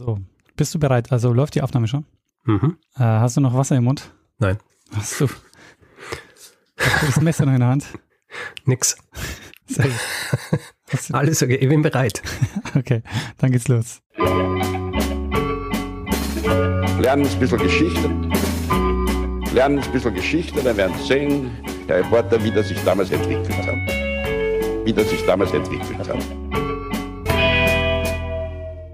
So, bist du bereit? Also läuft die Aufnahme schon? Mhm. Äh, hast du noch Wasser im Mund? Nein. Hast du? Hast du das Messer noch in der Hand? Nix. Sehr gut. Alles okay, ich bin bereit. Okay, dann geht's los. lernen ein bisschen Geschichte. Lernen ein bisschen Geschichte, dann werden Sie sehen, Herr Reporter, wie das sich damals entwickelt hat. Wie das sich damals entwickelt hat.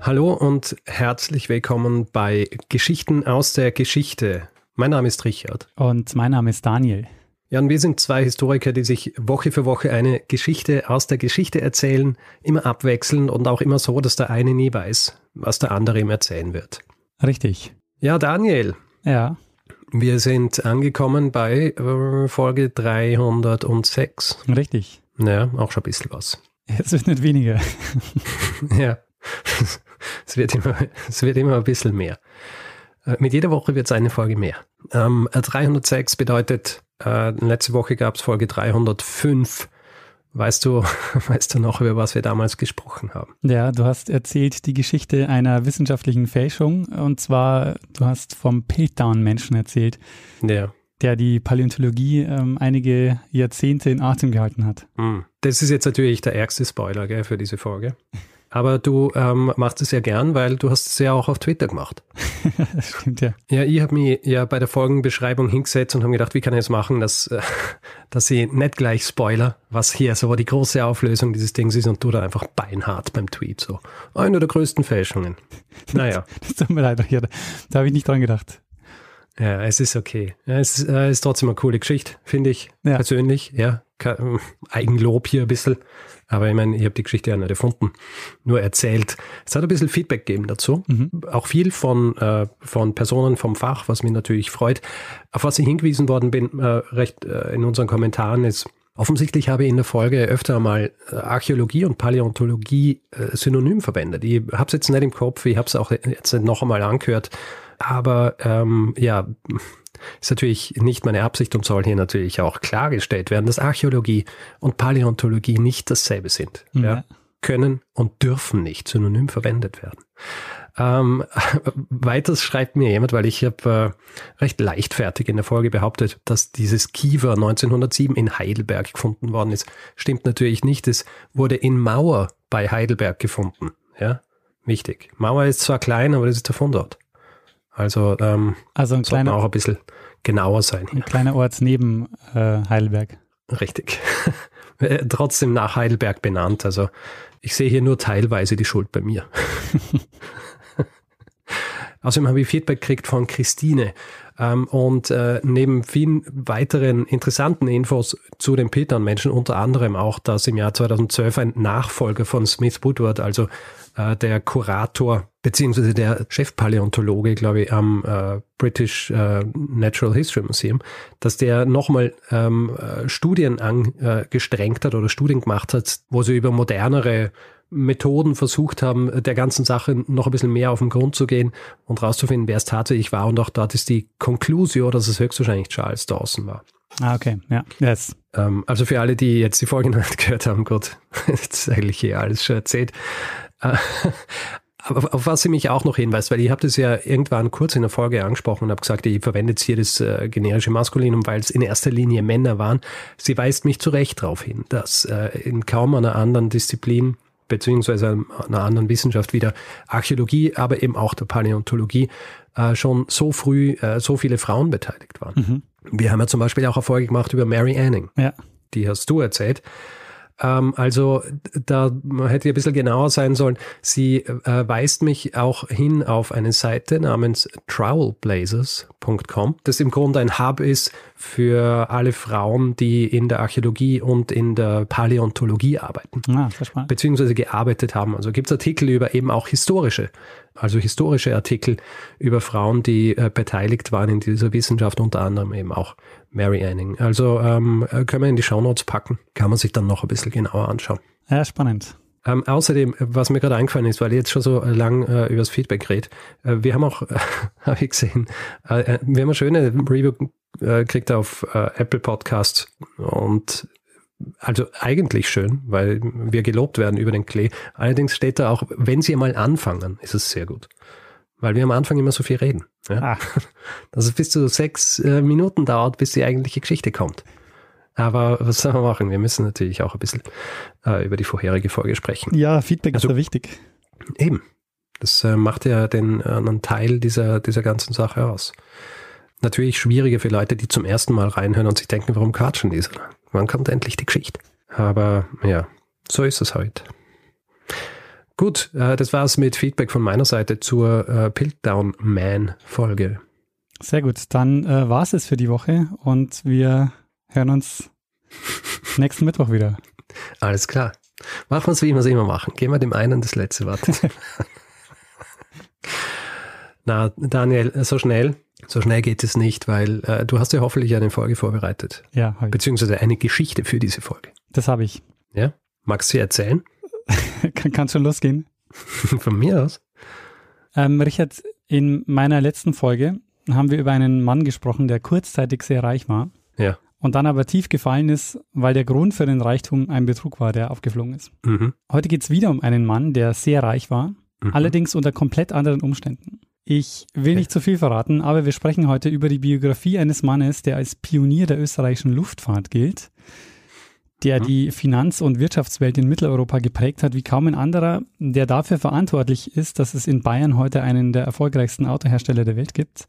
Hallo und herzlich willkommen bei Geschichten aus der Geschichte. Mein Name ist Richard. Und mein Name ist Daniel. Ja, und wir sind zwei Historiker, die sich Woche für Woche eine Geschichte aus der Geschichte erzählen, immer abwechselnd und auch immer so, dass der eine nie weiß, was der andere ihm erzählen wird. Richtig. Ja, Daniel, Ja, wir sind angekommen bei äh, Folge 306. richtig. Ja, auch schon ein bisschen was. Es wird nicht weniger. Ja, es wird immer, es wird immer ein bisschen mehr. Äh, Mit jeder Woche wird es eine Folge mehr. Ähm, äh, 306 bedeutet, äh, letzte Woche gab es Folge 305. Weißt du, weißt du noch, über was wir damals gesprochen haben? Ja, du hast erzählt die Geschichte einer wissenschaftlichen Fälschung. Und zwar, du hast vom Piltdown-Menschen erzählt, Ja. der die Paläontologie ähm, einige Jahrzehnte in Atem gehalten hat. Hm. Das ist jetzt natürlich der ärgste Spoiler gell, für diese Folge. Aber du ähm, machst es ja gern, weil du hast es ja auch auf Twitter gemacht. das stimmt ja. Ja, ich habe mich ja bei der Folgenbeschreibung hingesetzt und habe gedacht, wie kann ich es machen, dass, äh, dass ich nicht gleich spoiler, was hier so die große Auflösung dieses Dings ist und du da einfach beinhart beim Tweet so. Eine der größten Fälschungen. Naja, Das tut mir leid, Richard. Da habe ich nicht dran gedacht. Ja, es ist okay. Ja, es ist, äh, ist trotzdem eine coole Geschichte, finde ich Ja. persönlich. Ja, ähm, Eigenlob hier ein bisschen. Aber ich meine, ich habe die Geschichte ja nicht erfunden, nur erzählt. Es hat ein bisschen Feedback gegeben dazu. Auch viel von, äh, von Personen vom Fach, was mich natürlich freut. Auf was ich hingewiesen worden bin, äh, recht äh, in unseren Kommentaren ist, offensichtlich habe ich in der Folge öfter mal äh, Archäologie und Paläontologie äh, synonym verwendet. Ich habe es jetzt nicht im Kopf, ich habe es auch jetzt nicht noch einmal angehört. Aber ähm, ja, ist natürlich nicht meine Absicht und soll hier natürlich auch klargestellt werden, dass Archäologie und Paläontologie nicht dasselbe sind. Ja. Ja. Können und dürfen nicht synonym verwendet werden. Ähm, weiters schreibt mir jemand, weil ich habe äh, recht leichtfertig in der Folge behauptet, dass dieses Kiewer 1907 in Heidelberg gefunden worden ist. Stimmt natürlich nicht. Es wurde in Mauer bei Heidelberg gefunden. Ja, wichtig. Mauer ist zwar klein, aber das ist der Fundort. Also ähm, Also ein kleiner, auch ein bisschen genauer sein ein kleiner Ort neben äh, Heidelberg. Richtig. Äh, Trotzdem nach Heidelberg benannt. Also ich sehe hier nur teilweise die Schuld bei mir. Außerdem habe ich Feedback gekriegt von Christine. Ähm, und äh, neben vielen weiteren interessanten Infos zu den Petern-Menschen, unter anderem auch, dass im Jahr 2012 ein Nachfolger von Smith Woodward, also äh, der Kurator beziehungsweise der Chefpaläontologe, glaube ich, am äh, British äh, Natural History Museum, dass der nochmal ähm, äh, Studien angestrengt hat oder Studien gemacht hat, wo sie über modernere Methoden versucht haben, der ganzen Sache noch ein bisschen mehr auf den Grund zu gehen und rauszufinden, wer es tatsächlich war. Und auch dort ist die Konklusion, dass es höchstwahrscheinlich Charles Dawson war. Ah, okay. Ja, yes. Ähm, also für alle, die jetzt die Folge noch nicht gehört haben, gut, jetzt ist eigentlich hier alles schon erzählt. Äh, aber auf, auf was sie mich auch noch hinweist, weil ich habe das ja irgendwann kurz in der Folge angesprochen und habe gesagt, ich verwende jetzt hier das äh, generische Maskulinum, weil es in erster Linie Männer waren. Sie weist mich zu Recht darauf hin, dass äh, in kaum einer anderen Disziplin beziehungsweise einer anderen Wissenschaft wie der Archäologie, aber eben auch der Paläontologie äh, schon so früh äh, so viele Frauen beteiligt waren. Wir haben ja zum Beispiel auch eine Folge gemacht über Mary Anning Ja. die hast du erzählt. Ähm, also da hätte ich ein bisschen genauer sein sollen. Sie äh, weist mich auch hin auf eine Seite namens trowelblazers.com, das im Grunde ein Hub ist für alle Frauen, die in der Archäologie und in der Paläontologie arbeiten Ah, beziehungsweise gearbeitet haben. Also gibt es Artikel über eben auch historische, also historische Artikel über Frauen, die äh, beteiligt waren in dieser Wissenschaft, unter anderem eben auch Mary Anning. Also ähm, äh, können wir in die Shownotes packen, kann man sich dann noch ein bisschen genauer anschauen. Ja, spannend. Ähm, außerdem, was mir gerade eingefallen ist, weil ich jetzt schon so lang äh, über das Feedback rede, äh, wir haben auch, äh, habe ich gesehen, äh, äh, wir haben eine schöne Review äh, gekriegt auf äh, Apple Podcasts und also eigentlich schön, weil wir gelobt werden über den Klee. Allerdings steht da auch, wenn Sie mal anfangen, ist es sehr gut. Weil wir am Anfang immer so viel reden. Ja? Ah. Dass es bis zu sechs äh, Minuten dauert, bis die eigentliche Geschichte kommt. Aber was soll man machen? Wir müssen natürlich auch ein bisschen äh, über die vorherige Folge sprechen. Ja, Feedback also, ist ja wichtig. Eben. Das äh, macht ja den äh, einen Teil dieser, dieser ganzen Sache aus. Natürlich schwieriger für Leute, die zum ersten Mal reinhören und sich denken, warum quatschen die so? Wann kommt endlich die Geschichte? Aber ja, so ist es halt. Gut, äh, das war's mit Feedback von meiner Seite zur äh, Piltdown Man Folge. Sehr gut, dann äh, war's es für die Woche und wir hören uns nächsten Mittwoch wieder. Alles klar. Machen wir es, wie wir es immer machen. Gehen wir dem einen das letzte Wort. Na, Daniel, so schnell, so schnell geht es nicht, weil äh, du hast ja hoffentlich eine Folge vorbereitet. Ja, habe ich. Beziehungsweise eine Geschichte für diese Folge. Das habe ich. Ja? Magst du sie erzählen? Kann, kann schon losgehen. Von mir aus. Ähm, Richard, in meiner letzten Folge haben wir über einen Mann gesprochen, der kurzzeitig sehr reich war. Ja. Und dann aber tief gefallen ist, weil der Grund für den Reichtum ein Betrug war, der aufgeflogen ist. Mhm. Heute geht es wieder um einen Mann, der sehr reich war, mhm. allerdings unter komplett anderen Umständen. Ich will nicht zu viel verraten, aber wir sprechen heute über die Biografie eines Mannes, der als Pionier der österreichischen Luftfahrt gilt der mhm. die Finanz- und Wirtschaftswelt in Mitteleuropa geprägt hat wie kaum ein anderer, der dafür verantwortlich ist, dass es in Bayern heute einen der erfolgreichsten Autohersteller der Welt gibt,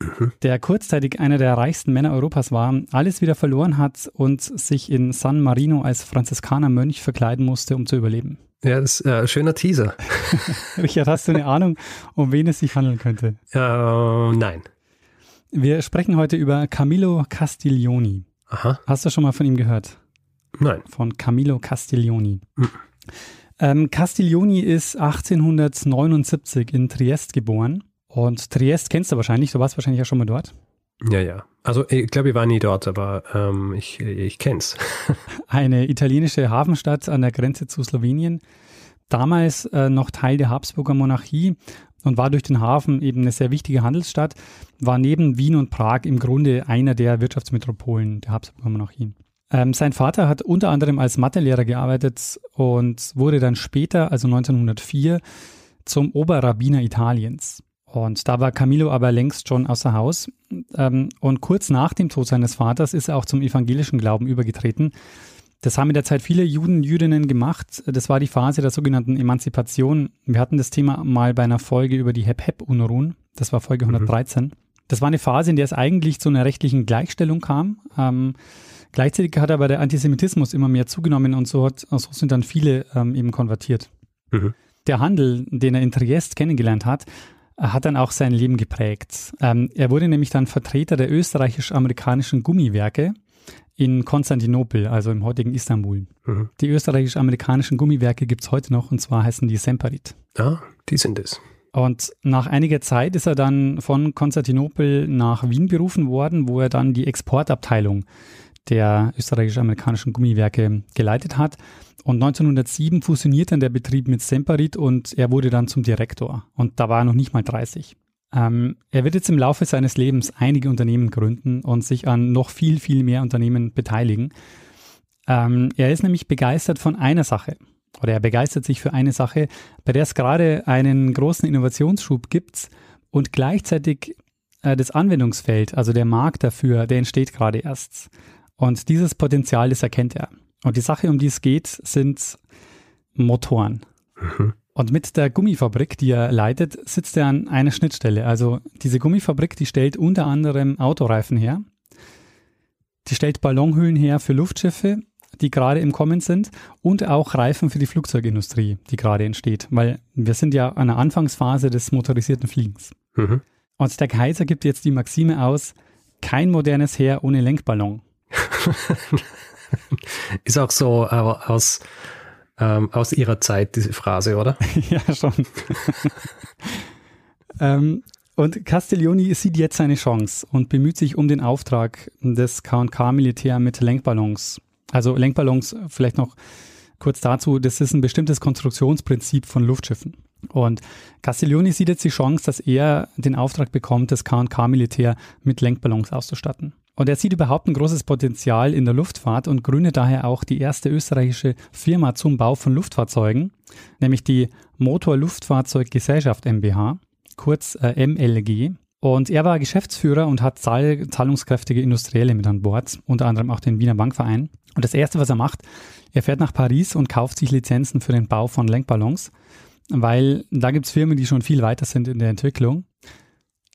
mhm. der kurzzeitig einer der reichsten Männer Europas war, alles wieder verloren hat und sich in San Marino als Franziskanermönch verkleiden musste, um zu überleben. Ja, das ist ein äh, schöner Teaser. Richard, hast du eine Ahnung, um wen es sich handeln könnte? Uh, nein. Wir sprechen heute über Camillo Castiglioni. Aha. Hast du schon mal von ihm gehört? Nein. Von Camillo Castiglioni. Mhm. Ähm, Castiglioni ist 1879 in Triest geboren. Und Triest kennst du wahrscheinlich, du warst wahrscheinlich ja schon mal dort. Ja, ja. Also ich glaube, ich war nie dort, aber ähm, ich, ich kenn's. Eine italienische Hafenstadt an der Grenze zu Slowenien. Damals äh, noch Teil der Habsburger Monarchie und war durch den Hafen eben eine sehr wichtige Handelsstadt, war neben Wien und Prag im Grunde einer der Wirtschaftsmetropolen der Habsburger Monarchie. Ähm, sein Vater hat unter anderem als Mathelehrer gearbeitet und wurde dann später, also 1904, zum Oberrabbiner Italiens. Und da war Camillo aber längst schon außer Haus. Ähm, und kurz nach dem Tod seines Vaters ist er auch zum evangelischen Glauben übergetreten. Das haben in der Zeit viele Juden, Jüdinnen gemacht. Das war die Phase der sogenannten Emanzipation. Wir hatten das Thema mal bei einer Folge über die Hep-Hep-Unruhen. Das war Folge 113. Mhm. Das war eine Phase, in der es eigentlich zu einer rechtlichen Gleichstellung kam. Ähm, Gleichzeitig hat aber der Antisemitismus immer mehr zugenommen und so, hat, so sind dann viele ähm, eben konvertiert. Mhm. Der Handel, den er in Triest kennengelernt hat, hat dann auch sein Leben geprägt. Ähm, er wurde nämlich dann Vertreter der österreichisch-amerikanischen Gummiwerke in Konstantinopel, also im heutigen Istanbul. Mhm. Die österreichisch-amerikanischen Gummiwerke gibt es heute noch und zwar heißen die Semperit. Ah, die sind es. Und nach einiger Zeit ist er dann von Konstantinopel nach Wien berufen worden, wo er dann die Exportabteilung der österreichisch-amerikanischen Gummiwerke geleitet hat. Und 1907 fusioniert dann der Betrieb mit Semperit und er wurde dann zum Direktor. Und da war er noch nicht mal 30. Ähm, er wird jetzt im Laufe seines Lebens einige Unternehmen gründen und sich an noch viel, viel mehr Unternehmen beteiligen. Ähm, er ist nämlich begeistert von einer Sache. Oder er begeistert sich für eine Sache, bei der es gerade einen großen Innovationsschub gibt und gleichzeitig äh, das Anwendungsfeld, also der Markt dafür, der entsteht gerade erst. Und dieses Potenzial, das erkennt er. Und die Sache, um die es geht, sind Motoren. Mhm. Und mit der Gummifabrik, die er leitet, sitzt er an einer Schnittstelle. Also diese Gummifabrik, die stellt unter anderem Autoreifen her. Die stellt Ballonhüllen her für Luftschiffe, die gerade im Kommen sind und auch Reifen für die Flugzeugindustrie, die gerade entsteht. Weil wir sind ja an der Anfangsphase des motorisierten Fliegens. Mhm. Und der Kaiser gibt jetzt die Maxime aus, kein modernes Heer ohne Lenkballon. Ist auch so aber aus, ähm, aus ihrer Zeit, diese Phrase, oder? ja, schon. ähm, und Castiglioni sieht jetzt seine Chance und bemüht sich um den Auftrag des K&K-Militär mit Lenkballons. Also Lenkballons, vielleicht noch kurz dazu, das ist ein bestimmtes Konstruktionsprinzip von Luftschiffen. Und Castiglioni sieht jetzt die Chance, dass er den Auftrag bekommt, das K&K-Militär mit Lenkballons auszustatten. Und er sieht überhaupt ein großes Potenzial in der Luftfahrt und gründet daher auch die erste österreichische Firma zum Bau von Luftfahrzeugen, nämlich die Motor Luftfahrzeuggesellschaft MBH, kurz äh, MLG. Und er war Geschäftsführer und hat zahl zahlungskräftige Industrielle mit an Bord, unter anderem auch den Wiener Bankverein. Und das Erste, was er macht, er fährt nach Paris und kauft sich Lizenzen für den Bau von Lenkballons, weil da gibt es Firmen, die schon viel weiter sind in der Entwicklung.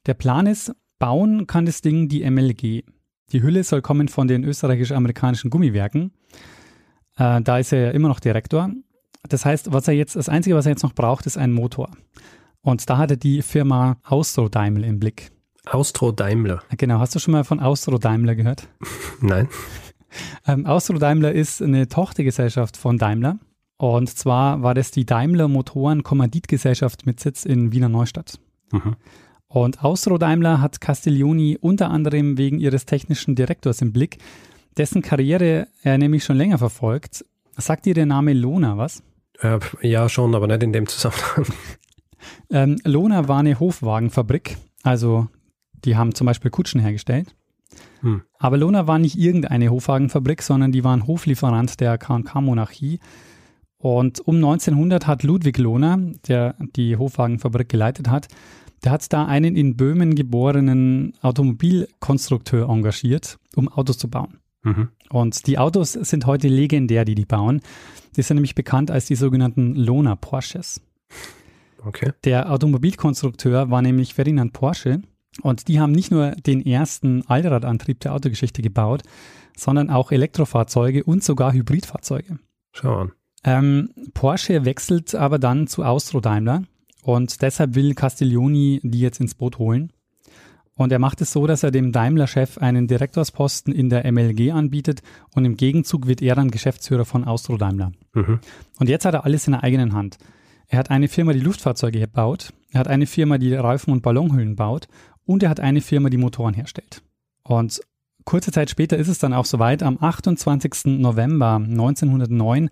Der Plan ist, bauen kann das Ding die MLG. Die Hülle soll kommen von den österreichisch-amerikanischen Gummiwerken. Äh, da ist er ja immer noch Direktor. Das heißt, was er jetzt, das Einzige, was er jetzt noch braucht, ist ein Motor. Und da hat er die Firma Austro Daimler im Blick. Austro Daimler. Genau, hast du schon mal von Austro Daimler gehört? Nein. Ähm, Austro Daimler ist eine Tochtergesellschaft von Daimler. Und zwar war das die Daimler Motoren Kommanditgesellschaft mit Sitz in Wiener Neustadt. Mhm. Und Austro Daimler hat Castiglioni unter anderem wegen ihres technischen Direktors im Blick, dessen Karriere er nämlich schon länger verfolgt. Sagt dir der Name Lona was? Äh, ja, schon, aber nicht in dem Zusammenhang. ähm, Lona war eine Hofwagenfabrik, also die haben zum Beispiel Kutschen hergestellt. Hm. Aber Lona war nicht irgendeine Hofwagenfabrik, sondern die waren Hoflieferant der K&K-Monarchie. Und um 1900 hat Ludwig Lohner, der die Hofwagenfabrik geleitet hat, der hat da einen in Böhmen geborenen Automobilkonstrukteur engagiert, um Autos zu bauen. Mhm. Und die Autos sind heute legendär, die die bauen. Die sind nämlich bekannt als die sogenannten Lohner Porsches. Okay. Der Automobilkonstrukteur war nämlich Ferdinand Porsche und die haben nicht nur den ersten Allradantrieb der Autogeschichte gebaut, sondern auch Elektrofahrzeuge und sogar Hybridfahrzeuge. Schau an. Ähm, Porsche wechselt aber dann zu Austro Daimler und deshalb will Castiglioni die jetzt ins Boot holen. Und er macht es so, dass er dem Daimler-Chef einen Direktorsposten in der MLG anbietet und im Gegenzug wird er dann Geschäftsführer von Austro Daimler. Mhm. Und jetzt hat er alles in der eigenen Hand. Er hat eine Firma, die Luftfahrzeuge baut, er hat eine Firma, die Reifen und Ballonhüllen baut und er hat eine Firma, die Motoren herstellt. Und kurze Zeit später ist es dann auch soweit. Am 28. November 1909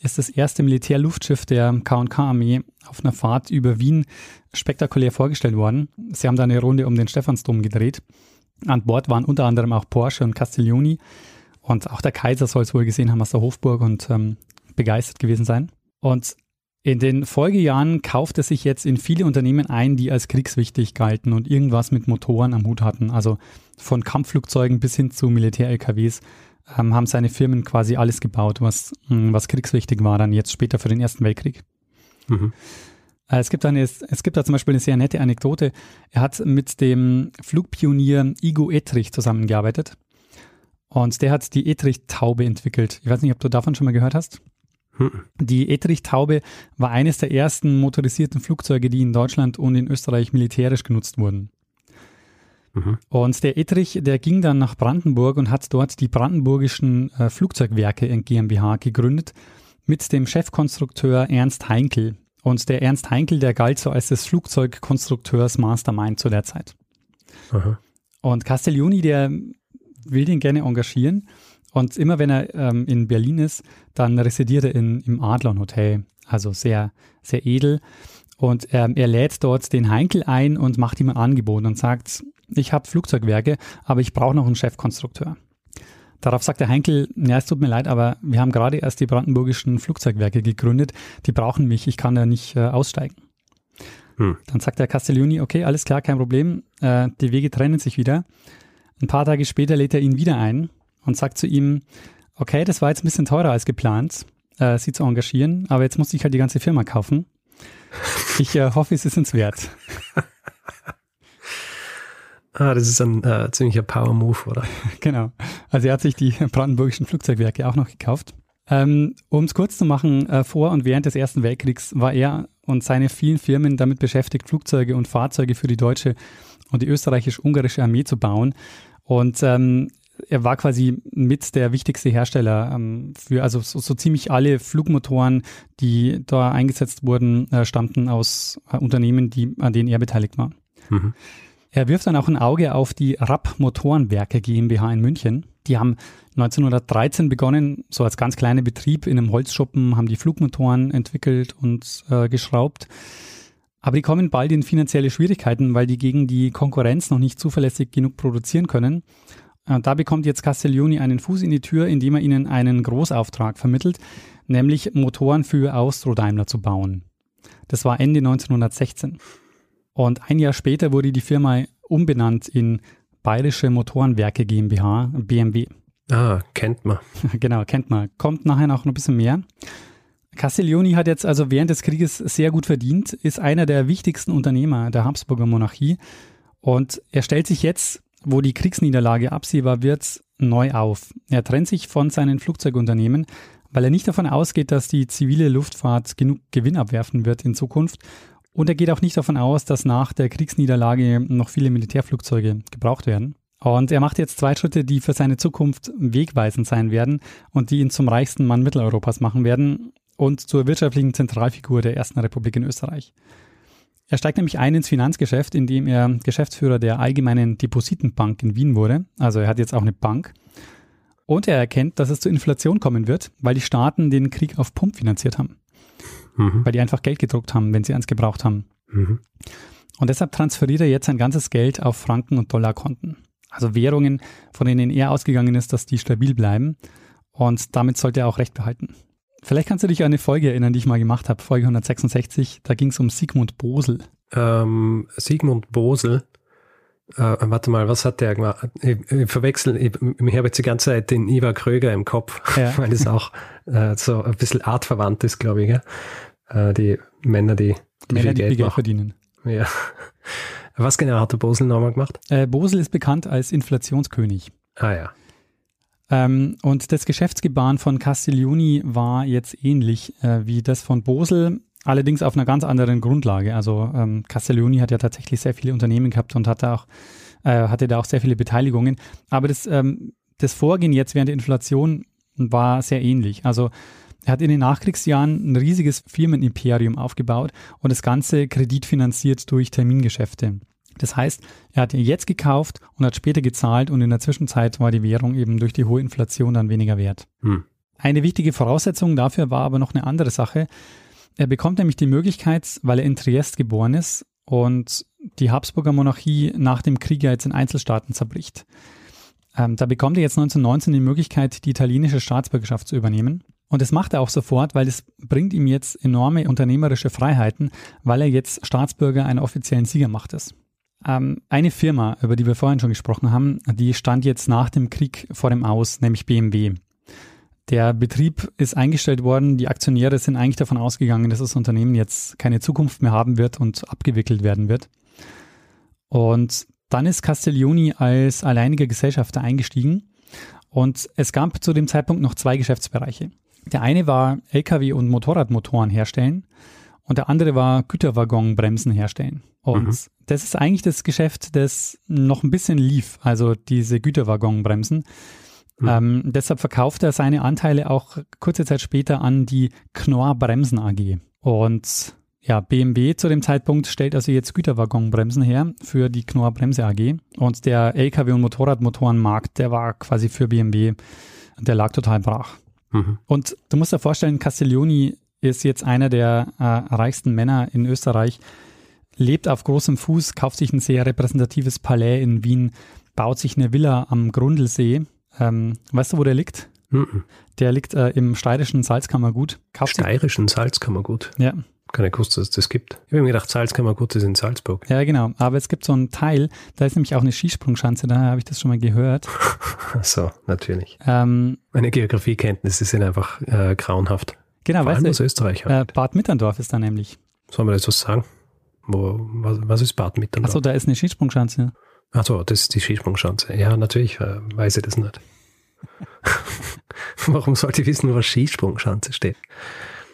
ist das erste Militärluftschiff der K&K-Armee auf einer Fahrt über Wien spektakulär vorgestellt worden. Sie haben da eine Runde um den Stephansdom gedreht. An Bord waren unter anderem auch Porsche und Castiglioni. Und auch der Kaiser soll es wohl gesehen haben aus der Hofburg und ähm, begeistert gewesen sein. Und in den Folgejahren kaufte sich jetzt in viele Unternehmen ein, die als kriegswichtig galten und irgendwas mit Motoren am Hut hatten. Also von Kampfflugzeugen bis hin zu Militär-LKWs ähm, haben seine Firmen quasi alles gebaut, was, hm, was kriegswichtig war, dann jetzt später für den Ersten Weltkrieg. Mhm. Äh, es gibt, eine, es gibt da zum Beispiel eine sehr nette Anekdote. Er hat mit dem Flugpionier Igo Etrich zusammengearbeitet. Und der hat die Etrich-Taube entwickelt. Ich weiß nicht, ob du davon schon mal gehört hast. Hm. Die Etrich-Taube war eines der ersten motorisierten Flugzeuge, die in Deutschland und in Österreich militärisch genutzt wurden. Mhm. Und der Ettrich, der ging dann nach Brandenburg und hat dort die Brandenburgischen äh, Flugzeugwerke in GmbH gegründet mit dem Chefkonstrukteur Ernst Heinkel. Und der Ernst Heinkel, der galt so als des Flugzeugkonstrukteurs Mastermind zu der Zeit. Aha. Und Castiglioni, der will den gerne engagieren. Und immer wenn er ähm, in Berlin ist, dann residiert er in, im Adlon Hotel. Also sehr, sehr edel. Und ähm, er lädt dort den Heinkel ein und macht ihm ein Angebot und sagt, ich habe Flugzeugwerke, aber ich brauche noch einen Chefkonstrukteur. Darauf sagt der Heinkel, ja, es tut mir leid, aber wir haben gerade erst die brandenburgischen Flugzeugwerke gegründet, die brauchen mich, ich kann da nicht äh, aussteigen. Hm. Dann sagt der Castiglioni, okay, alles klar, kein Problem, äh, die Wege trennen sich wieder. Ein paar Tage später lädt er ihn wieder ein und sagt zu ihm, okay, das war jetzt ein bisschen teurer als geplant, äh, sie zu engagieren, aber jetzt muss ich halt die ganze Firma kaufen. Ich äh, hoffe, es ist uns wert. Ah, das ist ein äh, ziemlicher Power-Move, oder? genau. Also er hat sich die brandenburgischen Flugzeugwerke auch noch gekauft. Ähm, um es kurz zu machen, äh, vor und während des Ersten Weltkriegs war er und seine vielen Firmen damit beschäftigt, Flugzeuge und Fahrzeuge für die deutsche und die österreichisch-ungarische Armee zu bauen. Und ähm, er war quasi mit der wichtigste Hersteller ähm, für, also so, so, ziemlich alle Flugmotoren, die da eingesetzt wurden, äh, stammten aus äh, Unternehmen, die, an denen er beteiligt war. Mhm. Er wirft dann auch ein Auge auf die Rapp Motorenwerke GmbH in München. Die haben 1913 begonnen, so als ganz kleiner Betrieb in einem Holzschuppen, haben die Flugmotoren entwickelt und äh, geschraubt. Aber die kommen bald in finanzielle Schwierigkeiten, weil die gegen die Konkurrenz noch nicht zuverlässig genug produzieren können. Äh, da bekommt jetzt Castiglioni einen Fuß in die Tür, indem er ihnen einen Großauftrag vermittelt, nämlich Motoren für Austro-Daimler zu bauen. Das war Ende 1916. Und ein Jahr später wurde die Firma umbenannt in Bayerische Motorenwerke GmbH, BMW. Ah, kennt man. genau, kennt man. Kommt nachher noch ein bisschen mehr. Castiglioni hat jetzt also während des Krieges sehr gut verdient, ist einer der wichtigsten Unternehmer der Habsburger Monarchie und er stellt sich jetzt, wo die Kriegsniederlage absehbar wird, neu auf. Er trennt sich von seinen Flugzeugunternehmen, weil er nicht davon ausgeht, dass die zivile Luftfahrt genug Gewinn abwerfen wird in Zukunft. Und er geht auch nicht davon aus, dass nach der Kriegsniederlage noch viele Militärflugzeuge gebraucht werden. Und er macht jetzt zwei Schritte, die für seine Zukunft wegweisend sein werden und die ihn zum reichsten Mann Mitteleuropas machen werden und zur wirtschaftlichen Zentralfigur der Ersten Republik in Österreich. Er steigt nämlich ein ins Finanzgeschäft, indem er Geschäftsführer der Allgemeinen Depositenbank in Wien wurde. Also er hat jetzt auch eine Bank. Und er erkennt, dass es zur Inflation kommen wird, weil die Staaten den Krieg auf Pump finanziert haben. Mhm. Weil die einfach Geld gedruckt haben, wenn sie eins gebraucht haben. Mhm. Und deshalb transferiert er jetzt sein ganzes Geld auf Franken- und Dollarkonten. Also Währungen, von denen er ausgegangen ist, dass die stabil bleiben. Und damit sollte er auch Recht behalten. Vielleicht kannst du dich an eine Folge erinnern, die ich mal gemacht habe, Folge 166. Da ging es um Sigmund Bosel. Ähm, Sigmund Bosel. Äh, warte mal, was hat der gemacht? Ich, ich verwechsel, ich, ich habe jetzt die ganze Zeit den Ivar Kröger im Kopf, ja. weil das auch äh, so ein bisschen artverwandt ist, glaube ich. Ja? Äh, die Männer, die, die Männer, viel die Geld, Geld verdienen. Ja. Was genau hat der Bosel nochmal gemacht? Äh, Bosel ist bekannt als Inflationskönig. Ah ja. Ähm, und das Geschäftsgebaren von Castiglioni war jetzt ähnlich äh, wie das von Bosel, allerdings auf einer ganz anderen Grundlage. Also ähm, Castiglioni hat ja tatsächlich sehr viele Unternehmen gehabt und hatte auch äh, hatte da auch sehr viele Beteiligungen. Aber das, ähm, das Vorgehen jetzt während der Inflation war sehr ähnlich. Also er hat in den Nachkriegsjahren ein riesiges Firmenimperium aufgebaut und das Ganze kreditfinanziert durch Termingeschäfte. Das heißt, er hat jetzt gekauft und hat später gezahlt und in der Zwischenzeit war die Währung eben durch die hohe Inflation dann weniger wert. Hm. Eine wichtige Voraussetzung dafür war aber noch eine andere Sache. Er bekommt nämlich die Möglichkeit, weil er in Triest geboren ist und die Habsburger Monarchie nach dem Krieg ja jetzt in Einzelstaaten zerbricht. Ähm, da bekommt er jetzt 1919 die Möglichkeit, die italienische Staatsbürgerschaft zu übernehmen. Und das macht er auch sofort, weil es bringt ihm jetzt enorme unternehmerische Freiheiten, weil er jetzt Staatsbürger einer offiziellen Siegermacht ist. Ähm, eine Firma, über die wir vorhin schon gesprochen haben, die stand jetzt nach dem Krieg vor dem Aus, nämlich BMW. Der Betrieb ist eingestellt worden, die Aktionäre sind eigentlich davon ausgegangen, dass das Unternehmen jetzt keine Zukunft mehr haben wird und abgewickelt werden wird. Und dann ist Castiglioni als alleiniger Gesellschafter eingestiegen und es gab zu dem Zeitpunkt noch zwei Geschäftsbereiche. Der eine war Lkw- und Motorradmotoren herstellen und der andere war Güterwaggonbremsen herstellen. Und mhm. das ist eigentlich das Geschäft, das noch ein bisschen lief, also diese Güterwaggonbremsen. Mhm. Ähm, deshalb verkauft er seine Anteile auch kurze Zeit später an die Knorr Bremsen AG. Und ja, BMW zu dem Zeitpunkt stellt also jetzt Güterwaggonbremsen her für die Knorr Bremse AG. Und der LKW- und Motorradmotorenmarkt, der war quasi für BMW, der lag total brach. Mhm. Und du musst dir vorstellen, Castiglioni ist jetzt einer der äh, reichsten Männer in Österreich lebt auf großem Fuß, kauft sich ein sehr repräsentatives Palais in Wien, baut sich eine Villa am Grundlsee. Ähm, weißt du, wo der liegt? Mhm. Der liegt äh, im steirischen Salzkammergut. Kauft steirischen Salzkammergut? Ja. Keine gewusst, dass es das gibt. Ich habe mir gedacht, Salzkammergut ist in Salzburg. Ja, genau. Aber es gibt so einen Teil, da ist nämlich auch eine Skisprungschanze, daher habe ich das schon mal gehört. Ach so, natürlich. Ähm, Meine Geografiekenntnisse sind einfach äh, grauenhaft. Genau, Vor weißt du, aus Österreich halt. Äh, Bad Mitterndorf ist da nämlich. Sollen wir das so sagen? Wo, was, was ist Bad Mitterndorf? Achso, da ist eine Skisprungschanze. Achso, das ist die Skisprungschanze. Ja, natürlich äh, weiß ich das nicht. Warum sollte ich wissen, wo Skisprungschanze steht?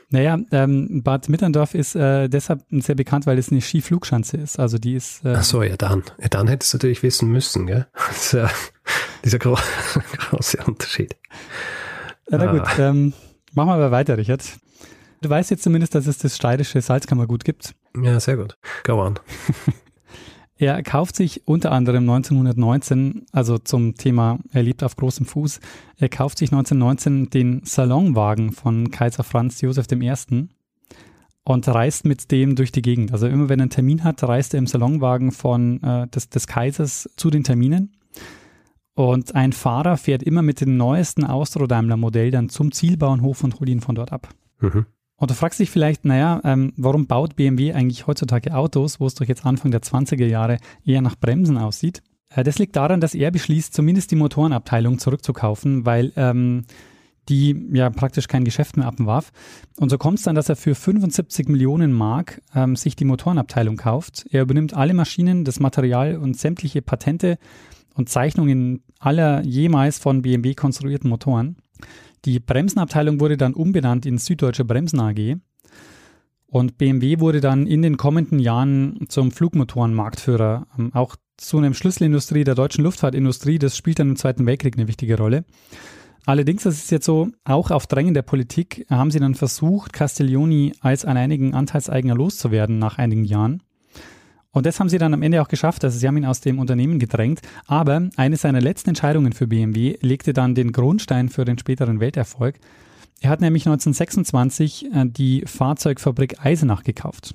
Naja, ähm, Bad Mitterndorf ist äh, deshalb sehr bekannt, weil es eine Skiflugschanze ist. Also die ist. Äh, Ach so, ja dann. Ja, dann hättest du natürlich wissen müssen, gell? Das äh, dieser gro große Unterschied. Ja, na gut, ah. ähm, machen wir aber weiter, Richard. Du weißt jetzt zumindest, dass es das steirische Salzkammergut gibt. Ja, sehr gut. Go on. Er kauft sich unter anderem 1919, also zum Thema, er lebt auf großem Fuß, er kauft sich 1919 den Salonwagen von Kaiser Franz Josef I. und reist mit dem durch die Gegend. Also immer wenn er einen Termin hat, reist er im Salonwagen von äh, des, des Kaisers zu den Terminen. Und ein Fahrer fährt immer mit dem neuesten Austro-Daimler-Modell dann zum Zielbauernhof und holt ihn von dort ab. Mhm. Und du fragst dich vielleicht, naja, ähm, warum baut BMW eigentlich heutzutage Autos, wo es doch jetzt Anfang der 20er Jahre eher nach Bremsen aussieht? Äh, das liegt daran, dass er beschließt, zumindest die Motorenabteilung zurückzukaufen, weil ähm, die ja praktisch kein Geschäft mehr abwarf. Und so kommt es dann, dass er für 75 Millionen Mark ähm, sich die Motorenabteilung kauft. Er übernimmt alle Maschinen, das Material und sämtliche Patente und Zeichnungen aller jemals von BMW konstruierten Motoren. Die Bremsenabteilung wurde dann umbenannt in Süddeutsche Bremsen AG. Und BMW wurde dann in den kommenden Jahren zum Flugmotorenmarktführer, ähm, auch zu einer Schlüsselindustrie der deutschen Luftfahrtindustrie. Das spielt dann im Zweiten Weltkrieg eine wichtige Rolle. Allerdings, das ist jetzt so, auch auf Drängen der Politik haben sie dann versucht, Castiglioni als alleinigen Anteilseigner loszuwerden nach einigen Jahren. Und das haben sie dann am Ende auch geschafft. Also sie haben ihn aus dem Unternehmen gedrängt. Aber eine seiner letzten Entscheidungen für BMW legte dann den Grundstein für den späteren Welterfolg. Er hat nämlich 1926 äh, die Fahrzeugfabrik Eisenach gekauft.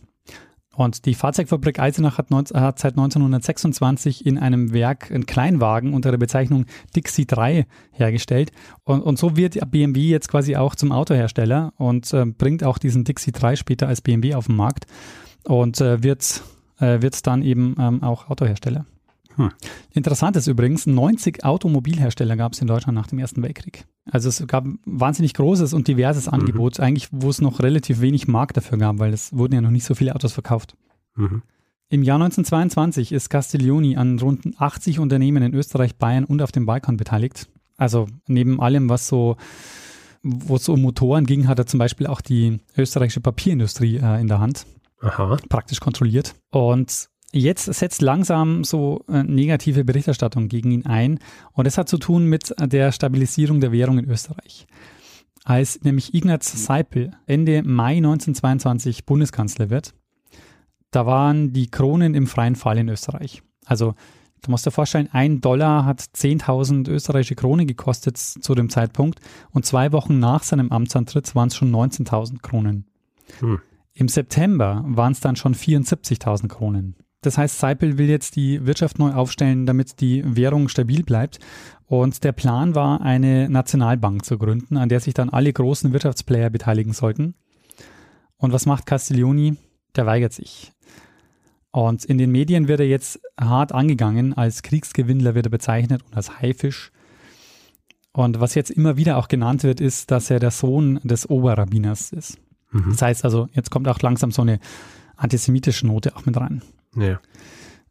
Und die Fahrzeugfabrik Eisenach hat, hat, seit 1926 in einem Werk einen Kleinwagen unter der Bezeichnung Dixie 3 hergestellt. Und, und so wird BMW jetzt quasi auch zum Autohersteller und äh, bringt auch diesen Dixie 3 später als BMW auf den Markt und äh, wird, äh, wird dann eben ähm, auch Autohersteller. Hm. Interessant ist übrigens, 90 Automobilhersteller gab es in Deutschland nach dem Ersten Weltkrieg. Also es gab wahnsinnig großes und diverses mhm. Angebot, eigentlich wo es noch relativ wenig Markt dafür gab, weil es wurden ja noch nicht so viele Autos verkauft. Mhm. Im Jahr 1922 ist Castiglioni an rund 80 Unternehmen in Österreich, Bayern und auf dem Balkan beteiligt. Also neben allem, was so, wo es um Motoren ging, hat er zum Beispiel auch die österreichische Papierindustrie äh, in der Hand. Aha. Praktisch kontrolliert. Und Jetzt setzt langsam so äh, negative Berichterstattung gegen ihn ein und das hat zu tun mit der Stabilisierung der Währung in Österreich. Als nämlich Ignaz Seipel Ende Mai 1922 Bundeskanzler wird, da waren die Kronen im freien Fall in Österreich. Also du musst dir vorstellen, ein Dollar hat 10.000 österreichische Kronen gekostet zu dem Zeitpunkt und zwei Wochen nach seinem Amtsantritt waren es schon 19.000 Kronen. Hm. Im September waren es dann schon 74.000 Kronen. Das heißt, Seipel will jetzt die Wirtschaft neu aufstellen, damit die Währung stabil bleibt. Und der Plan war, eine Nationalbank zu gründen, an der sich dann alle großen Wirtschaftsplayer beteiligen sollten. Und was macht Castiglioni? Der weigert sich. Und in den Medien wird er jetzt hart angegangen, als Kriegsgewinnler wird er bezeichnet und als Haifisch. Und was jetzt immer wieder auch genannt wird, ist, dass er der Sohn des Oberrabbiners ist. Mhm. Das heißt also, jetzt kommt auch langsam so eine antisemitische Note auch mit rein. Ja.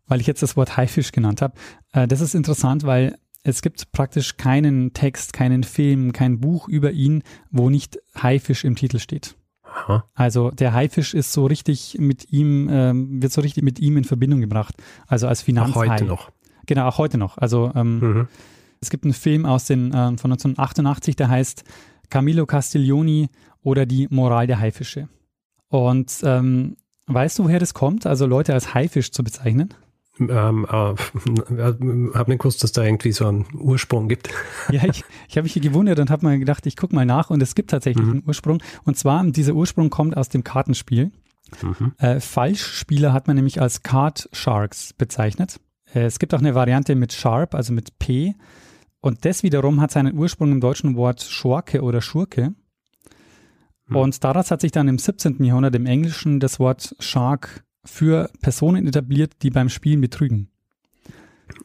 Weil ich jetzt das Wort Haifisch genannt habe. Äh, das ist interessant, weil es gibt praktisch keinen Text, keinen Film, kein Buch über ihn, wo nicht Haifisch im Titel steht. Aha. Also der Haifisch ist so richtig mit ihm, ähm, wird so richtig mit ihm in Verbindung gebracht. Also als Finanzhai. Auch heute noch. Genau, auch heute noch. Also ähm, mhm. es gibt einen Film aus den, äh, von 1988, der heißt Camillo Castiglioni oder die Moral der Haifische. Und ähm, Weißt du, woher das kommt, also Leute als Haifisch zu bezeichnen? Ähm, äh, habe nicht gewusst, dass da irgendwie so einen Ursprung gibt. ja, ich, ich habe mich hier gewundert und habe mal gedacht, ich gucke mal nach und es gibt tatsächlich mhm. einen Ursprung. Und zwar, dieser Ursprung kommt aus dem Kartenspiel. Mhm. Äh, Falschspieler hat man nämlich als Card Sharks bezeichnet. Äh, es gibt auch eine Variante mit Sharp, also mit P. Und das wiederum hat seinen Ursprung im deutschen Wort Schurke oder Schurke. Hm. Und daraus hat sich dann im 17. Jahrhundert im Englischen das Wort Shark für Personen etabliert, die beim Spielen betrügen.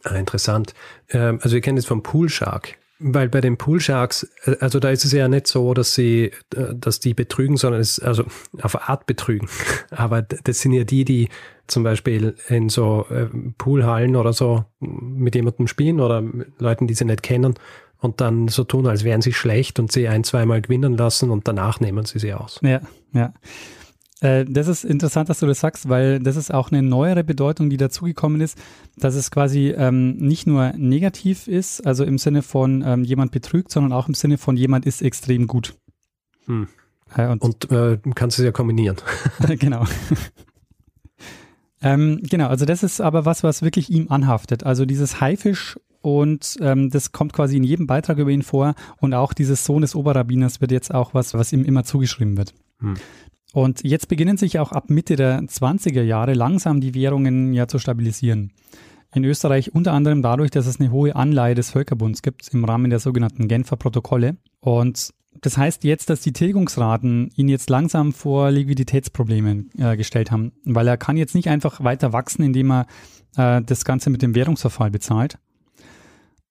Ah, interessant. Ähm, also wir kennen das vom Pool Shark. Weil bei den Pool Sharks, äh, also da ist es ja nicht so, dass sie, äh, dass die betrügen, sondern es, also auf Art betrügen. Aber das sind ja die, die zum Beispiel in so äh, Poolhallen oder so mit jemandem spielen oder Leuten, die sie nicht kennen und dann so tun, als wären sie schlecht und sie ein, zweimal gewinnen lassen und danach nehmen sie sie aus. Ja, ja. Äh, das ist interessant, dass du das sagst, weil das ist auch eine neuere Bedeutung, die dazugekommen ist, dass es quasi ähm, nicht nur negativ ist, also im Sinne von ähm, jemand betrügt, sondern auch im Sinne von jemand ist extrem gut. Hm. Äh, und und äh, kannst es ja kombinieren. genau. ähm, genau, also das ist aber was, was wirklich ihm anhaftet. Also dieses Haifisch und ähm, das kommt quasi in jedem Beitrag über ihn vor und auch dieses Sohn des Oberrabbiners wird jetzt auch was, was ihm immer zugeschrieben wird. Hm. Und jetzt beginnen sich auch ab Mitte der 20er Jahre langsam die Währungen ja zu stabilisieren. In Österreich unter anderem dadurch, dass es eine hohe Anleihe des Völkerbunds gibt im Rahmen der sogenannten Genfer Protokolle. Und das heißt jetzt, dass die Tilgungsraten ihn jetzt langsam vor Liquiditätsproblemen äh, gestellt haben, weil er kann jetzt nicht einfach weiter wachsen, indem er äh, das Ganze mit dem Währungsverfall bezahlt.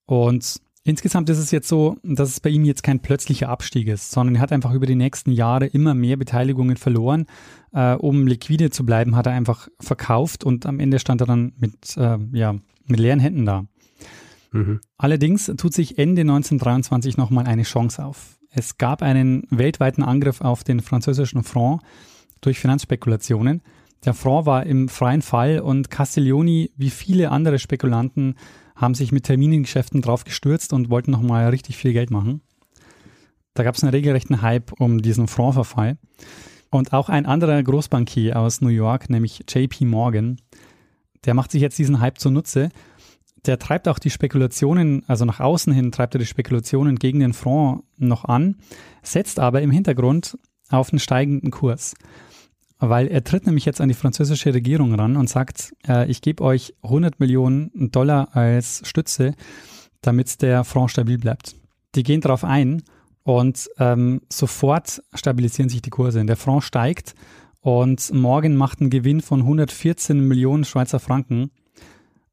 Und insgesamt ist es jetzt so, dass es bei ihm jetzt kein plötzlicher Abstieg ist, sondern er hat einfach über die nächsten Jahre immer mehr Beteiligungen verloren. Äh, um liquide zu bleiben, hat er einfach verkauft und am Ende stand er dann mit, äh, ja, mit leeren Händen da. Mhm. Allerdings tut sich Ende 1923 nochmal eine Chance auf. Es gab einen weltweiten Angriff auf den französischen Franc durch Finanzspekulationen. Der Franc war im freien Fall und Castiglioni, wie viele andere Spekulanten, haben sich mit Terminengeschäften drauf gestürzt und wollten nochmal richtig viel Geld machen. Da gab es einen regelrechten Hype um diesen Franc-Verfall. Und auch ein anderer Großbankier aus New York, nämlich JP Morgan, der macht sich jetzt diesen Hype zunutze der treibt auch die Spekulationen, also nach außen hin treibt er die Spekulationen gegen den Franc noch an, setzt aber im Hintergrund auf einen steigenden Kurs. Weil er tritt nämlich jetzt an die französische Regierung ran und sagt, äh, ich gebe euch 100 Millionen Dollar als Stütze, damit der Franc stabil bleibt. Die gehen darauf ein und ähm, sofort stabilisieren sich die Kurse. Der Franc steigt und morgen macht einen Gewinn von 114 Millionen Schweizer Franken.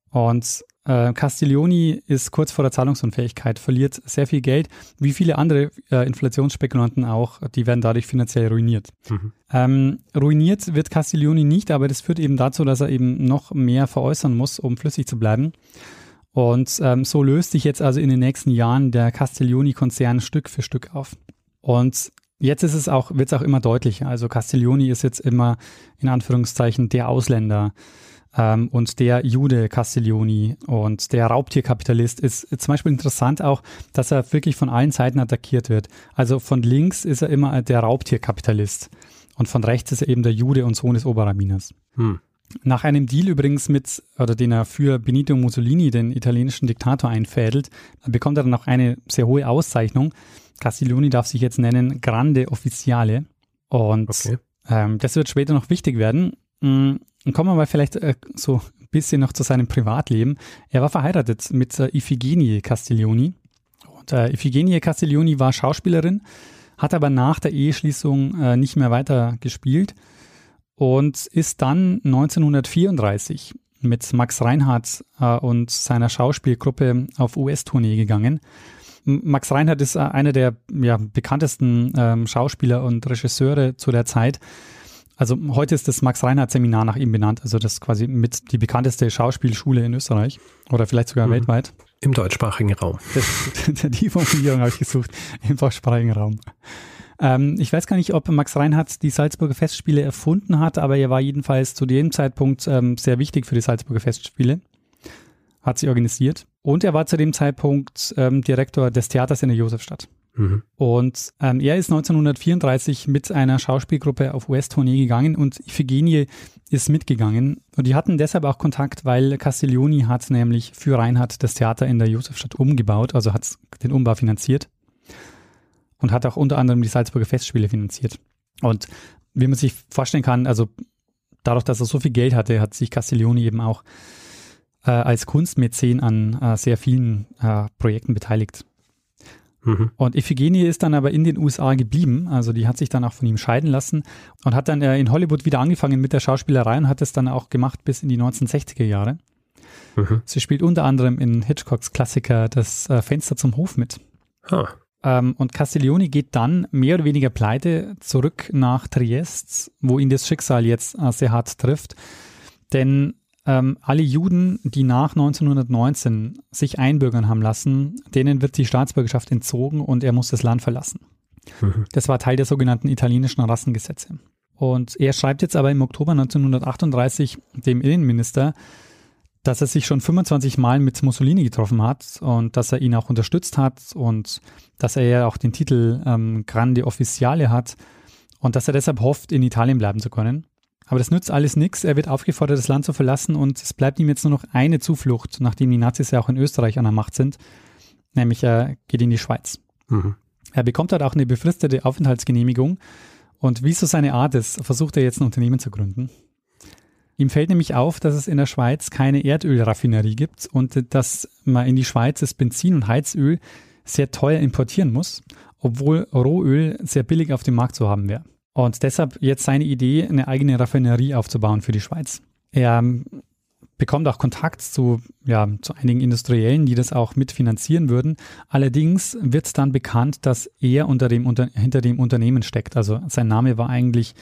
Und äh, Castiglioni ist kurz vor der Zahlungsunfähigkeit, verliert sehr viel Geld, wie viele andere äh, Inflationsspekulanten auch, die werden dadurch finanziell ruiniert. Mhm. Ähm, ruiniert wird Castiglioni nicht, aber das führt eben dazu, dass er eben noch mehr veräußern muss, um flüssig zu bleiben. Und ähm, so löst sich jetzt also in den nächsten Jahren der Castiglioni-Konzern Stück für Stück auf. Und jetzt ist es auch, wird es auch immer deutlicher. Also Castiglioni ist jetzt immer in Anführungszeichen der Ausländer ähm, und der Jude Castiglioni und der Raubtierkapitalist ist zum Beispiel interessant auch, dass er wirklich von allen Seiten attackiert wird. Also von links ist er immer der Raubtierkapitalist und von rechts ist er eben der Jude und Sohn des Oberrabbiners. Hm. Nach einem Deal übrigens mit, oder den er für Benito Mussolini, den italienischen Diktator, einfädelt, bekommt er dann auch eine sehr hohe Auszeichnung. Castiglioni darf sich jetzt nennen Grande Officiale. Und okay. ähm, das wird später noch wichtig werden. Mm, kommen wir mal vielleicht äh, so ein bisschen noch zu seinem Privatleben. Er war verheiratet mit äh, Iphigenie Castiglioni. Und äh, Iphigenie Castiglioni war Schauspielerin, hat aber nach der Eheschließung äh, nicht mehr weiter gespielt und ist dann 1934 mit Max Reinhardt äh, und seiner Schauspielgruppe auf US-Tournee gegangen. Max Reinhardt ist äh, einer der ja, bekanntesten ähm, Schauspieler und Regisseure zu der Zeit. Also heute ist das Max-Reinhardt-Seminar nach ihm benannt, also das ist quasi mit die bekannteste Schauspielschule in Österreich oder vielleicht sogar mhm. weltweit. Im deutschsprachigen Raum. Das, die Formulierung habe ich gesucht, im deutschsprachigen Raum. Ähm, ich weiß gar nicht, ob Max Reinhardt die Salzburger Festspiele erfunden hat, aber er war jedenfalls zu dem Zeitpunkt ähm, sehr wichtig für die Salzburger Festspiele. Hat sie organisiert. Und er war zu dem Zeitpunkt ähm, Direktor des Theaters in der Josefstadt. Mhm. Und ähm, er ist 1934 mit einer Schauspielgruppe auf US-Tournee gegangen und Iphigenie ist mitgegangen. Und die hatten deshalb auch Kontakt, weil Castiglioni hat nämlich für Reinhard das Theater in der Josefstadt umgebaut, also hat den Umbau finanziert und hat auch unter anderem die Salzburger Festspiele finanziert. Und wie man sich vorstellen kann, also dadurch, dass er so viel Geld hatte, hat sich Castiglioni eben auch äh, als Kunstmäzen an äh, sehr vielen äh, Projekten beteiligt. Mhm. Und Iphigenie ist dann aber in den USA geblieben. Also die hat sich dann auch von ihm scheiden lassen und hat dann äh, in Hollywood wieder angefangen mit der Schauspielerei und hat es dann auch gemacht bis in die 1960er Jahre. Mhm. Sie spielt unter anderem in Hitchcocks Klassiker Das äh, Fenster zum Hof mit. Huh. Ähm, und Castiglioni geht dann mehr oder weniger pleite zurück nach Triest, wo ihn das Schicksal jetzt äh, sehr hart trifft. Denn ähm, alle Juden, die nach 1919 sich einbürgern haben lassen, denen wird die Staatsbürgerschaft entzogen und er muss das Land verlassen. Mhm. Das war Teil der sogenannten italienischen Rassengesetze. Und er schreibt jetzt aber im Oktober 1938 dem Innenminister, dass er sich schon 25 Mal mit Mussolini getroffen hat und dass er ihn auch unterstützt hat und dass er ja auch den Titel ähm, Grande Officiale hat und dass er deshalb hofft, in Italien bleiben zu können. Aber das nützt alles nichts. Er wird aufgefordert, das Land zu verlassen und es bleibt ihm jetzt nur noch eine Zuflucht, nachdem die Nazis ja auch in Österreich an der Macht sind, nämlich er geht in die Schweiz. Mhm. Er bekommt dort auch eine befristete Aufenthaltsgenehmigung und wie so seine Art ist, versucht er jetzt ein Unternehmen zu gründen. Ihm fällt nämlich auf, dass es in der Schweiz keine Erdölraffinerie gibt und dass man in die Schweiz das Benzin und Heizöl sehr teuer importieren muss, obwohl Rohöl sehr billig auf dem Markt zu haben wäre. Und deshalb jetzt seine Idee, eine eigene Raffinerie aufzubauen für die Schweiz. Er bekommt auch Kontakt zu, ja, zu einigen Industriellen, die das auch mitfinanzieren würden. Allerdings wird dann bekannt, dass er unter dem, unter, hinter dem Unternehmen steckt. Also sein Name war eigentlich,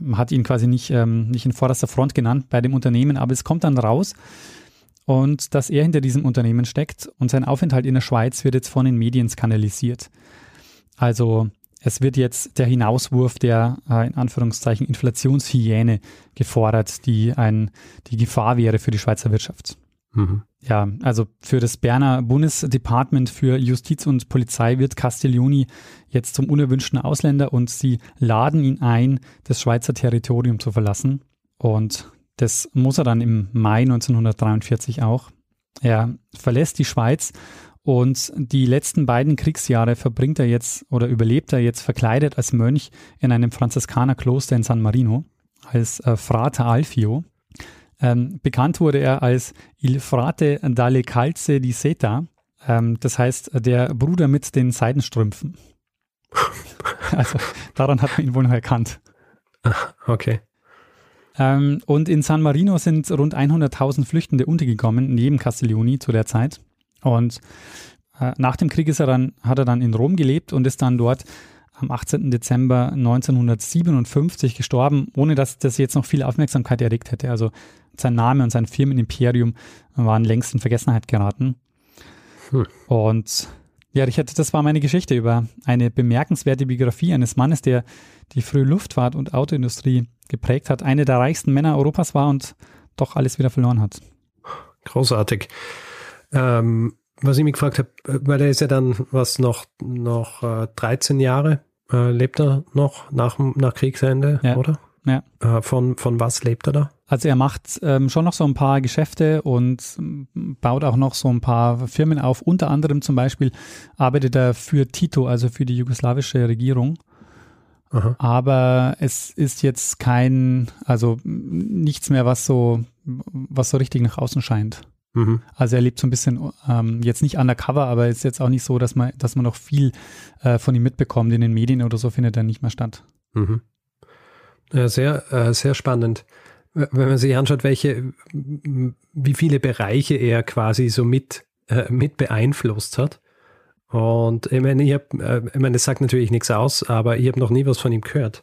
man hat ihn quasi nicht, ähm, nicht in vorderster Front genannt bei dem Unternehmen, aber es kommt dann raus, und dass er hinter diesem Unternehmen steckt und sein Aufenthalt in der Schweiz wird jetzt von den Medien skandalisiert. Also es wird jetzt der Hinauswurf der äh, in Anführungszeichen Inflationshyäne gefordert, die ein, die Gefahr wäre für die Schweizer Wirtschaft. Mhm. Ja, also für das Berner Bundesdepartement für Justiz und Polizei wird Castiglioni jetzt zum unerwünschten Ausländer und sie laden ihn ein, das Schweizer Territorium zu verlassen. Und das muss er dann im Mai 1943 auch. Er verlässt die Schweiz und die letzten beiden Kriegsjahre verbringt er jetzt oder überlebt er jetzt verkleidet als Mönch in einem Franziskanerkloster in San Marino als äh, Frater Alfio. Ähm, bekannt wurde er als Il Frate dalle Calze di Seta, ähm, das heißt der Bruder mit den Seidenstrümpfen. also daran hat man ihn wohl noch erkannt. Okay. Ähm, und in San Marino sind rund 100.000 Flüchtende untergekommen, neben Castiglioni zu der Zeit. Und äh, nach dem Krieg ist er dann, hat er dann in Rom gelebt und ist dann dort am 18. Dezember 1957 gestorben, ohne dass das jetzt noch viel Aufmerksamkeit erregt hätte. Also sein Name und sein Firmenimperium waren längst in Vergessenheit geraten. Hm. Und ja, Richard, das war meine Geschichte über eine bemerkenswerte Biografie eines Mannes, der die frühe Luftfahrt und Autoindustrie geprägt hat, eine der reichsten Männer Europas war und doch alles wieder verloren hat. Großartig. Ähm, was ich mich gefragt habe, weil er ist ja dann was noch, noch äh, 13 Jahre äh, lebt er noch nach, nach Kriegsende, ja. oder? Ja. Äh, von, von was lebt er da? Also er macht ähm, schon noch so ein paar Geschäfte und baut auch noch so ein paar Firmen auf. Unter anderem zum Beispiel arbeitet er für Tito, also für die jugoslawische Regierung. Aha. Aber es ist jetzt kein, also nichts mehr, was so, was so richtig nach außen scheint. Mhm. Also er lebt so ein bisschen ähm, jetzt nicht undercover, aber es ist jetzt auch nicht so, dass man, dass man noch viel äh, von ihm mitbekommt. In den Medien oder so findet er nicht mehr statt. Mhm. Ja, sehr, äh, sehr spannend. Wenn man sich anschaut, welche, wie viele Bereiche er quasi so mit, äh, mit beeinflusst hat. Und ich meine, ich habe, äh, ich meine, das sagt natürlich nichts aus, aber ich habe noch nie was von ihm gehört.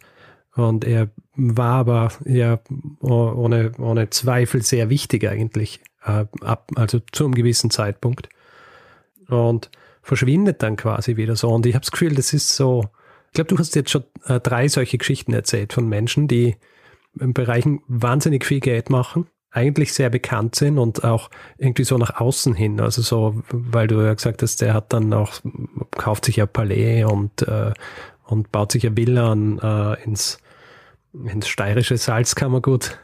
Und er war aber ja ohne, ohne Zweifel sehr wichtig eigentlich, äh, ab, also zu einem gewissen Zeitpunkt. Und verschwindet dann quasi wieder so. Und ich habe das Gefühl, das ist so, ich glaube, du hast jetzt schon äh, drei solche Geschichten erzählt von Menschen, die in Bereichen wahnsinnig viel Geld machen, eigentlich sehr bekannt sind und auch irgendwie so nach außen hin. Also so, weil du ja gesagt hast, der hat dann auch, kauft sich ja Palais und, äh, und baut sich ja Villa an, äh, ins, ins steirische Salzkammergut.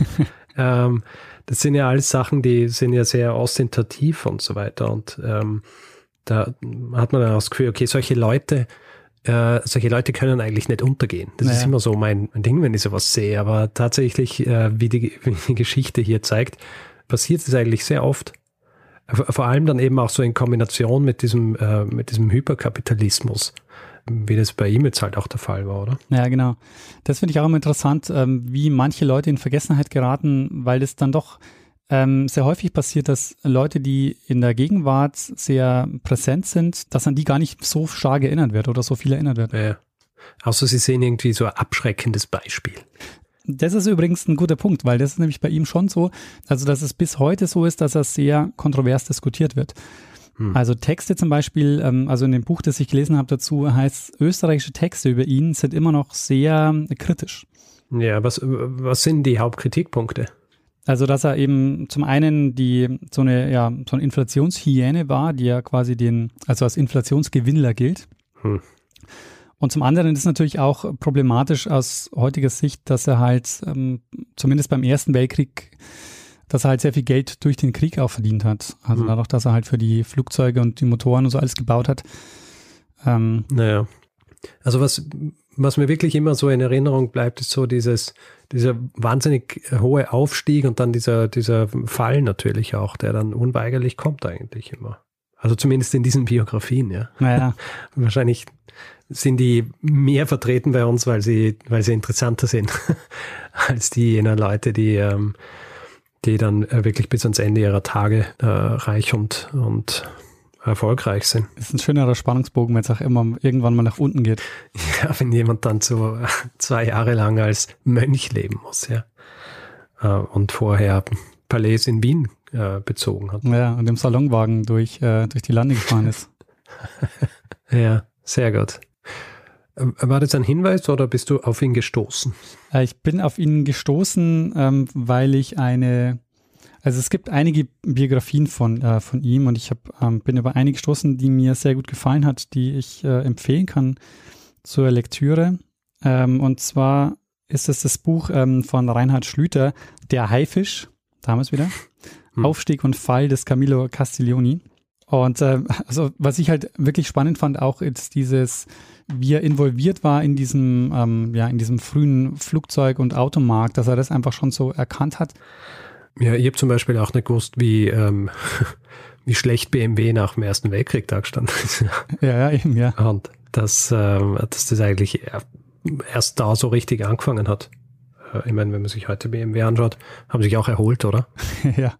ähm, das sind ja alles Sachen, die sind ja sehr ostentativ und so weiter. Und ähm, da hat man dann auch das Gefühl, okay, solche Leute äh, solche Leute können eigentlich nicht untergehen. Das naja. ist immer so mein, mein, Ding, wenn ich sowas sehe. Aber tatsächlich, äh, wie, die, wie die Geschichte hier zeigt, passiert es eigentlich sehr oft. Vor allem dann eben auch so in Kombination mit diesem, äh, mit diesem Hyperkapitalismus, wie das bei ihm jetzt halt auch der Fall war, oder? Ja, genau. Das finde ich auch immer interessant, ähm, wie manche Leute in Vergessenheit geraten, weil das dann doch ähm, sehr häufig passiert, dass Leute, die in der Gegenwart sehr präsent sind, dass an die gar nicht so stark erinnert wird oder so viel erinnert wird. Ja. Außer sie sehen irgendwie so ein abschreckendes Beispiel. Das ist übrigens ein guter Punkt, weil das ist nämlich bei ihm schon so, also dass es bis heute so ist, dass er sehr kontrovers diskutiert wird. Hm. Also Texte zum Beispiel, ähm, also in dem Buch, das ich gelesen habe dazu, heißt, österreichische Texte über ihn sind immer noch sehr kritisch. Ja, was, was sind die Hauptkritikpunkte? Also, dass er eben zum einen die so eine, ja, so eine Inflationshyäne war, die ja quasi den, also als Inflationsgewinnler gilt. Hm. Und zum anderen ist es natürlich auch problematisch aus heutiger Sicht, dass er halt ähm, zumindest beim Ersten Weltkrieg, dass er halt sehr viel Geld durch den Krieg auch verdient hat. Also hm. dadurch, dass er halt für die Flugzeuge und die Motoren und so alles gebaut hat. Ähm, naja. Also was, was mir wirklich immer so in Erinnerung bleibt, ist so dieses, dieser wahnsinnig hohe Aufstieg und dann dieser, dieser Fall natürlich auch, der dann unweigerlich kommt eigentlich immer. Also zumindest in diesen Biografien, ja. Naja. Wahrscheinlich sind die mehr vertreten bei uns, weil sie, weil sie interessanter sind als die jener Leute, die, ähm, die dann äh, wirklich bis ans Ende ihrer Tage äh, reich und, und erfolgreich sind. Das ist ein schönerer Spannungsbogen, wenn es auch immer irgendwann mal nach unten geht. Ja, wenn jemand dann so zwei Jahre lang als Mönch leben muss, ja. Äh, und vorher Palais in Wien äh, bezogen hat. Ja, und im Salonwagen durch, äh, durch die Lande gefahren ist. ja, sehr gut. Ähm, war das ein Hinweis oder bist du auf ihn gestoßen? Äh, ich bin auf ihn gestoßen, ähm, weil ich eine, also es gibt einige Biografien von, äh, von ihm und ich hab, ähm, bin über einige gestoßen, die mir sehr gut gefallen hat, die ich äh, empfehlen kann zur Lektüre. Ähm, und zwar ist es das Buch von Reinhard Schlüter, Der Haifisch, damals wieder, hm. Aufstieg und Fall des Camillo Castiglioni. Und äh, also was ich halt wirklich spannend fand, auch ist dieses, wie er involviert war in diesem, ähm, ja, in diesem frühen Flugzeug- und Automarkt, dass er das einfach schon so erkannt hat. Ja, ich habe zum Beispiel auch nicht gewusst, wie, ähm, wie schlecht BMW nach dem Ersten Weltkrieg da gestanden ist. ja, ja, eben, ja. Und dass, ähm, dass das eigentlich erst da so richtig angefangen hat. Äh, ich meine, wenn man sich heute BMW anschaut, haben sich auch erholt, oder? ja.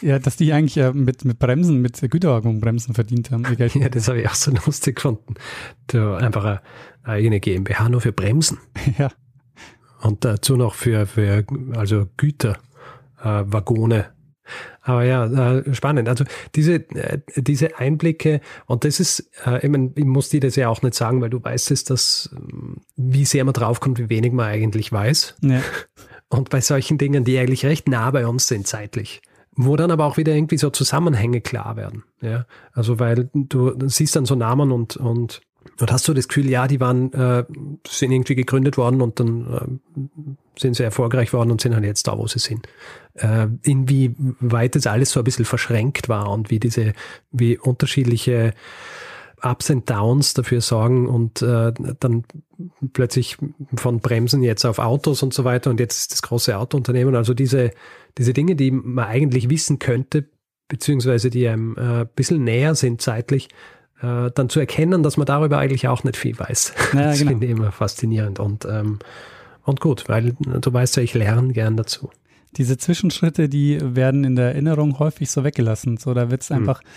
Ja, dass die eigentlich äh, mit, mit Bremsen, mit Güterwagenbremsen verdient haben. Ja, das habe ich auch so lustig gefunden. Da einfach eine eigene GmbH nur für Bremsen. Ja. Und dazu noch für, für also Güter, äh. Aber ja, äh, spannend. Also diese, äh, diese Einblicke, und das ist, äh, ich, mein, ich muss dir das ja auch nicht sagen, weil du weißt es, dass wie sehr man draufkommt, wie wenig man eigentlich weiß. Ja. Und bei solchen Dingen, die eigentlich recht nah bei uns sind zeitlich wo dann aber auch wieder irgendwie so Zusammenhänge klar werden. Ja, also weil du siehst dann so Namen und und und hast du das Gefühl, ja, die waren äh, sind irgendwie gegründet worden und dann äh, sind sie erfolgreich worden und sind halt jetzt da, wo sie sind. Äh, inwieweit das alles so ein bisschen verschränkt war und wie diese, wie unterschiedliche Ups and Downs dafür sorgen und äh, dann plötzlich von Bremsen jetzt auf Autos und so weiter und jetzt ist das große Autounternehmen. Also diese, diese Dinge, die man eigentlich wissen könnte, beziehungsweise die einem äh, ein bisschen näher sind zeitlich, äh, dann zu erkennen, dass man darüber eigentlich auch nicht viel weiß. Ja, das genau. finde ich immer faszinierend und, ähm, und gut, weil du weißt ja, ich lerne gern dazu. Diese Zwischenschritte, die werden in der Erinnerung häufig so weggelassen. So, da wird es hm. einfach, hm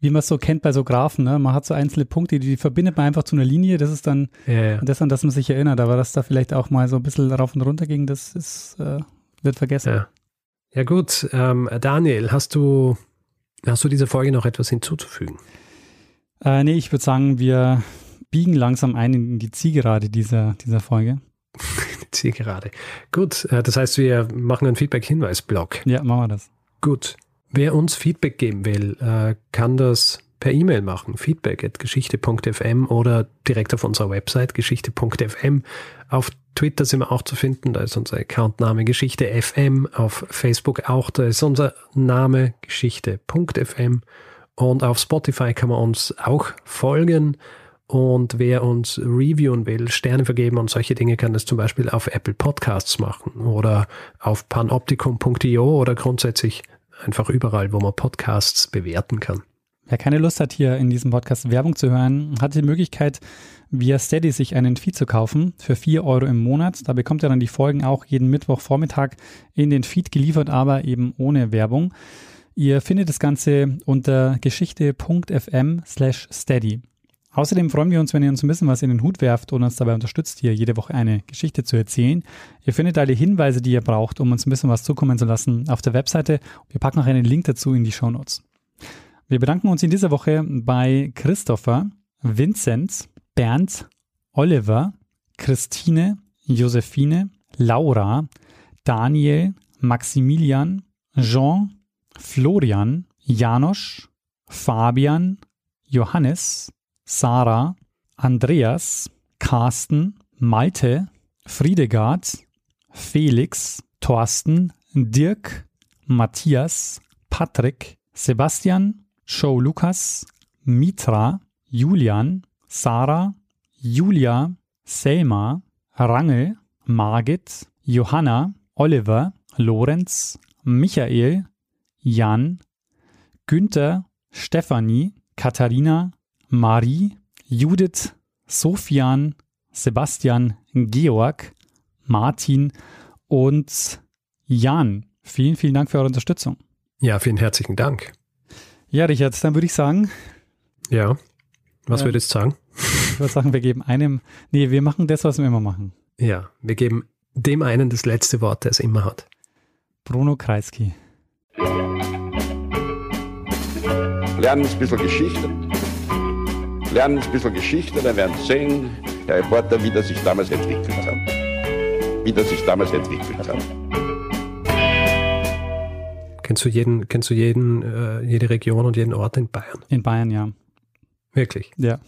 wie man es so kennt bei so Graphen, ne? Man hat so einzelne Punkte, die, die verbindet man einfach zu einer Linie. Das ist dann ja, ja. das, an das man sich erinnert. Aber dass da vielleicht auch mal so ein bisschen rauf und runter ging, das ist, äh, wird vergessen. Ja, ja gut. Ähm, Daniel, hast du, hast du dieser Folge noch etwas hinzuzufügen? Äh, nee, ich würde sagen, wir biegen langsam ein in die Zielgerade dieser, dieser Folge. die Zielgerade. Gut, äh, das heißt, wir machen einen Feedback-Hinweis-Blog. Ja, machen wir das. Gut. Wer uns Feedback geben will, äh, kann das per E-Mail machen, feedback at geschichte.fm oder direkt auf unserer Website geschichte.fm. Auf Twitter sind wir auch zu finden, da ist unser Accountname Geschichte FM, auf Facebook auch, da ist unser Name Geschichte.fm und auf Spotify kann man uns auch folgen. Und wer uns reviewen will, Sterne vergeben und solche Dinge, kann das zum Beispiel auf Apple Podcasts machen oder auf panoptikum.io oder grundsätzlich einfach überall, wo man Podcasts bewerten kann. Wer keine Lust hat, hier in diesem Podcast Werbung zu hören, hat die Möglichkeit, via Steady sich einen Feed zu kaufen für 4 Euro im Monat. Da bekommt ihr dann die Folgen auch jeden Mittwochvormittag in den Feed geliefert, aber eben ohne Werbung. Ihr findet das Ganze unter geschichte.fm slash steady. Außerdem freuen wir uns, wenn ihr uns ein bisschen was in den Hut werft und uns dabei unterstützt, hier jede Woche eine Geschichte zu erzählen. Ihr findet alle Hinweise, die ihr braucht, um uns ein bisschen was zukommen zu lassen, auf der Webseite. Wir packen noch einen Link dazu in die Show Notes. Wir bedanken uns in dieser Woche bei Christopher, Vincent, Bernd, Oliver, Christine, Josephine, Laura, Daniel, Maximilian, Jean, Florian, Janosch, Fabian, Johannes, Sarah, Andreas, Carsten, Malte, Friedegard, Felix, Thorsten, Dirk, Matthias, Patrick, Sebastian, Show Lukas, Mitra, Julian, Sarah, Julia, Selma, Rangel, Margit, Johanna, Oliver, Lorenz, Michael, Jan, Günther, Stefanie, Katharina, Marie, Judith, Sofian, Sebastian, Georg, Martin und Jan. Vielen, vielen Dank für eure Unterstützung. Ja, vielen herzlichen Dank. Ja, Richard, dann würde ich sagen. Ja. Was Ja. würdest du sagen? Ich würde sagen, wir geben einem. Nee, wir machen das, was wir immer machen. Ja, wir geben dem einen das letzte Wort, der es immer hat. Bruno Kreisky. Lernen ein bisschen Geschichte. Lernen ein bisschen Geschichte, dann werden Sie sehen, der Reporter, wie das sich damals entwickelt hat. Wie das sich damals entwickelt hat. Kennst du jeden, kennst du jeden, äh, jede Region und jeden Ort in Bayern? In Bayern, ja. Wirklich? Ja.